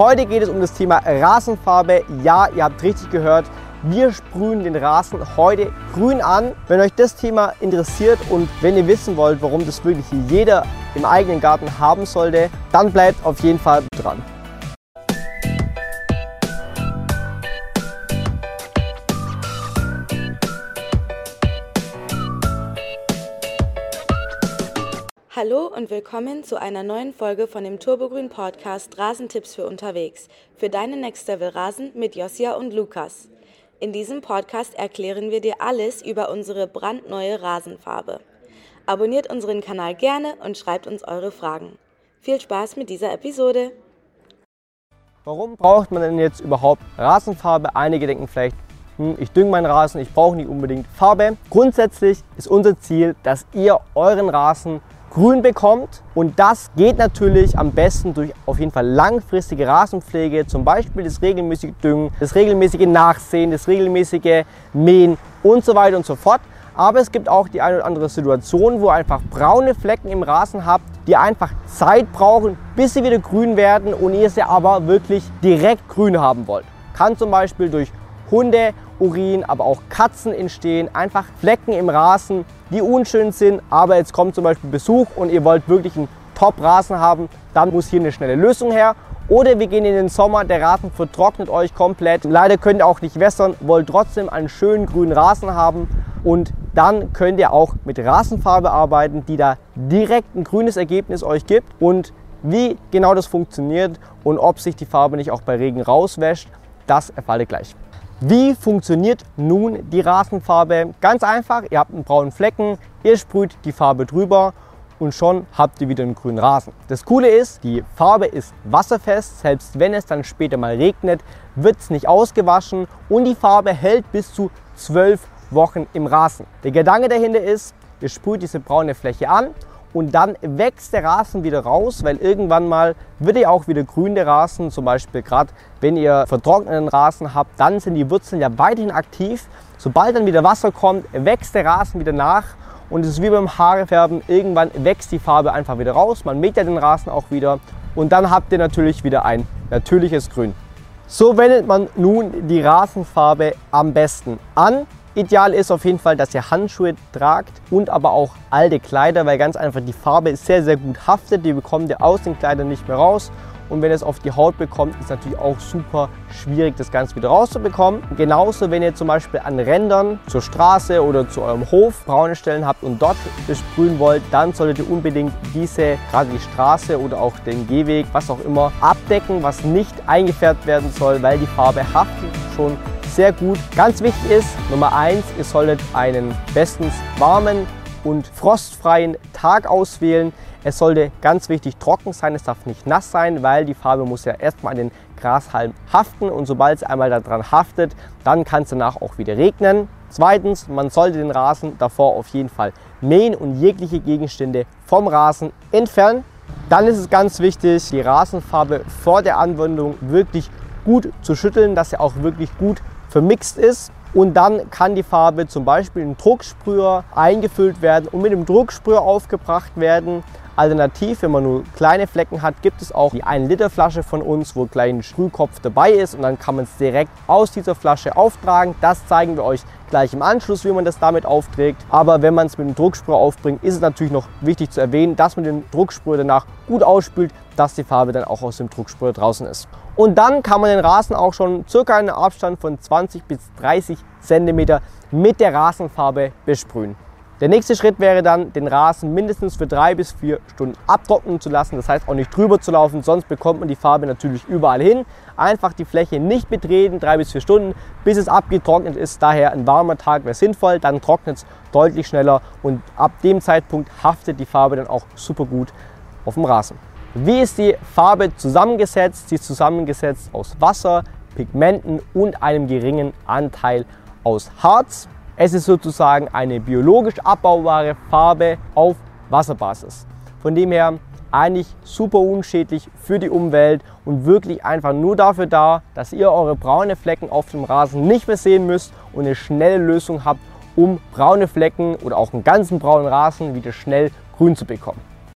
Heute geht es um das Thema Rasenfarbe. Ja, ihr habt richtig gehört. Wir sprühen den Rasen heute grün an. Wenn euch das Thema interessiert und wenn ihr wissen wollt, warum das wirklich jeder im eigenen Garten haben sollte, dann bleibt auf jeden Fall dran. Hallo und willkommen zu einer neuen Folge von dem Turbogrün Podcast Rasentipps für unterwegs für deinen Next Level Rasen mit Josia und Lukas. In diesem Podcast erklären wir dir alles über unsere brandneue Rasenfarbe. Abonniert unseren Kanal gerne und schreibt uns eure Fragen. Viel Spaß mit dieser Episode. Warum braucht man denn jetzt überhaupt Rasenfarbe? Einige denken vielleicht, hm, ich dünge meinen Rasen, ich brauche nicht unbedingt Farbe. Grundsätzlich ist unser Ziel, dass ihr euren Rasen grün bekommt. Und das geht natürlich am besten durch auf jeden Fall langfristige Rasenpflege, zum Beispiel das regelmäßige Düngen, das regelmäßige Nachsehen, das regelmäßige Mähen und so weiter und so fort. Aber es gibt auch die eine oder andere Situation, wo ihr einfach braune Flecken im Rasen habt, die einfach Zeit brauchen, bis sie wieder grün werden und ihr sie aber wirklich direkt grün haben wollt. Kann zum Beispiel durch Hunde Urin, aber auch Katzen entstehen. Einfach Flecken im Rasen, die unschön sind, aber jetzt kommt zum Beispiel Besuch und ihr wollt wirklich einen Top-Rasen haben, dann muss hier eine schnelle Lösung her. Oder wir gehen in den Sommer, der Rasen vertrocknet euch komplett. Leider könnt ihr auch nicht wässern, wollt trotzdem einen schönen grünen Rasen haben. Und dann könnt ihr auch mit Rasenfarbe arbeiten, die da direkt ein grünes Ergebnis euch gibt. Und wie genau das funktioniert und ob sich die Farbe nicht auch bei Regen rauswäscht, das erfahrt ihr gleich. Wie funktioniert nun die Rasenfarbe? Ganz einfach, ihr habt einen braunen Flecken, ihr sprüht die Farbe drüber und schon habt ihr wieder einen grünen Rasen. Das Coole ist, die Farbe ist wasserfest, selbst wenn es dann später mal regnet, wird es nicht ausgewaschen und die Farbe hält bis zu zwölf Wochen im Rasen. Der Gedanke dahinter ist, ihr sprüht diese braune Fläche an und dann wächst der Rasen wieder raus, weil irgendwann mal wird er auch wieder grün, der Rasen. Zum Beispiel gerade, wenn ihr vertrockneten Rasen habt, dann sind die Wurzeln ja weiterhin aktiv. Sobald dann wieder Wasser kommt, wächst der Rasen wieder nach und es ist wie beim Haarefärben, irgendwann wächst die Farbe einfach wieder raus. Man mäht ja den Rasen auch wieder und dann habt ihr natürlich wieder ein natürliches Grün. So wendet man nun die Rasenfarbe am besten an. Ideal ist auf jeden Fall, dass ihr Handschuhe tragt und aber auch alte Kleider, weil ganz einfach die Farbe sehr, sehr gut haftet. Die bekommt ihr aus den Kleidern nicht mehr raus. Und wenn ihr es auf die Haut bekommt, ist es natürlich auch super schwierig, das Ganze wieder rauszubekommen. Genauso, wenn ihr zum Beispiel an Rändern zur Straße oder zu eurem Hof braune Stellen habt und dort besprühen wollt, dann solltet ihr unbedingt diese, gerade die Straße oder auch den Gehweg, was auch immer, abdecken, was nicht eingefärbt werden soll, weil die Farbe haftet schon sehr gut. Ganz wichtig ist, Nummer eins, ihr solltet einen bestens warmen und frostfreien Tag auswählen. Es sollte ganz wichtig trocken sein, es darf nicht nass sein, weil die Farbe muss ja erstmal an den Grashalm haften und sobald es einmal daran haftet, dann kann es danach auch wieder regnen. Zweitens, man sollte den Rasen davor auf jeden Fall mähen und jegliche Gegenstände vom Rasen entfernen. Dann ist es ganz wichtig, die Rasenfarbe vor der Anwendung wirklich gut zu schütteln, dass sie auch wirklich gut vermixt ist. Und dann kann die Farbe zum Beispiel in Drucksprüher eingefüllt werden und mit dem Drucksprüher aufgebracht werden. Alternativ, wenn man nur kleine Flecken hat, gibt es auch die 1 Liter Flasche von uns, wo ein kleiner Sprühkopf dabei ist und dann kann man es direkt aus dieser Flasche auftragen. Das zeigen wir euch gleich im Anschluss, wie man das damit aufträgt. Aber wenn man es mit dem Drucksprüher aufbringt, ist es natürlich noch wichtig zu erwähnen, dass man den Drucksprüher danach gut ausspült, dass die Farbe dann auch aus dem Drucksprüher draußen ist. Und dann kann man den Rasen auch schon circa einen Abstand von 20 bis 30 cm mit der Rasenfarbe besprühen. Der nächste Schritt wäre dann, den Rasen mindestens für drei bis vier Stunden abtrocknen zu lassen. Das heißt auch nicht drüber zu laufen, sonst bekommt man die Farbe natürlich überall hin. Einfach die Fläche nicht betreten, drei bis vier Stunden, bis es abgetrocknet ist. Daher ein warmer Tag wäre sinnvoll, dann trocknet es deutlich schneller und ab dem Zeitpunkt haftet die Farbe dann auch super gut auf dem Rasen. Wie ist die Farbe zusammengesetzt? Sie ist zusammengesetzt aus Wasser, Pigmenten und einem geringen Anteil aus Harz. Es ist sozusagen eine biologisch abbaubare Farbe auf Wasserbasis. Von dem her eigentlich super unschädlich für die Umwelt und wirklich einfach nur dafür da, dass ihr eure braune Flecken auf dem Rasen nicht mehr sehen müsst und eine schnelle Lösung habt, um braune Flecken oder auch einen ganzen braunen Rasen wieder schnell grün zu bekommen.